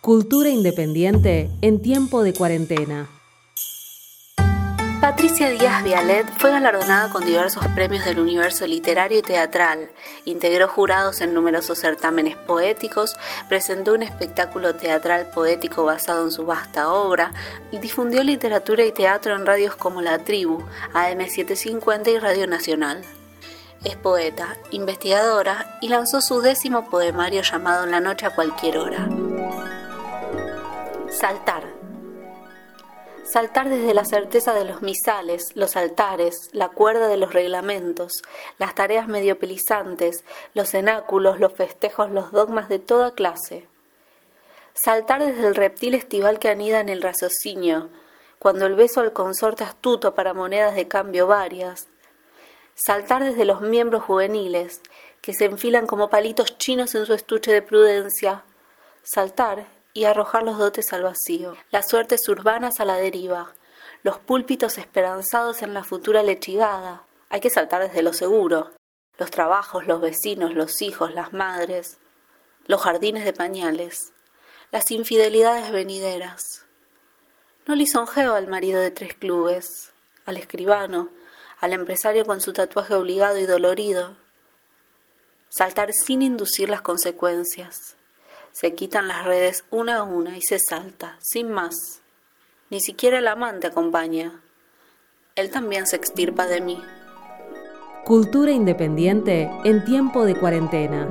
Cultura independiente en tiempo de cuarentena. Patricia Díaz Vialet fue galardonada con diversos premios del universo literario y teatral, integró jurados en numerosos certámenes poéticos, presentó un espectáculo teatral poético basado en su vasta obra y difundió literatura y teatro en radios como La Tribu, AM750 y Radio Nacional. Es poeta, investigadora y lanzó su décimo poemario llamado La noche a cualquier hora. Saltar Saltar desde la certeza de los misales, los altares, la cuerda de los reglamentos, las tareas mediopelizantes, los cenáculos, los festejos, los dogmas de toda clase. Saltar desde el reptil estival que anida en el raciocinio, cuando el beso al consorte astuto para monedas de cambio varias. Saltar desde los miembros juveniles, que se enfilan como palitos chinos en su estuche de prudencia. Saltar y arrojar los dotes al vacío, las suertes urbanas a la deriva, los púlpitos esperanzados en la futura lechigada. Hay que saltar desde lo seguro, los trabajos, los vecinos, los hijos, las madres, los jardines de pañales, las infidelidades venideras. No lisonjeo al marido de tres clubes, al escribano, al empresario con su tatuaje obligado y dolorido. Saltar sin inducir las consecuencias se quitan las redes una a una y se salta, sin más. Ni siquiera el amante acompaña. Él también se extirpa de mí. Cultura independiente en tiempo de cuarentena.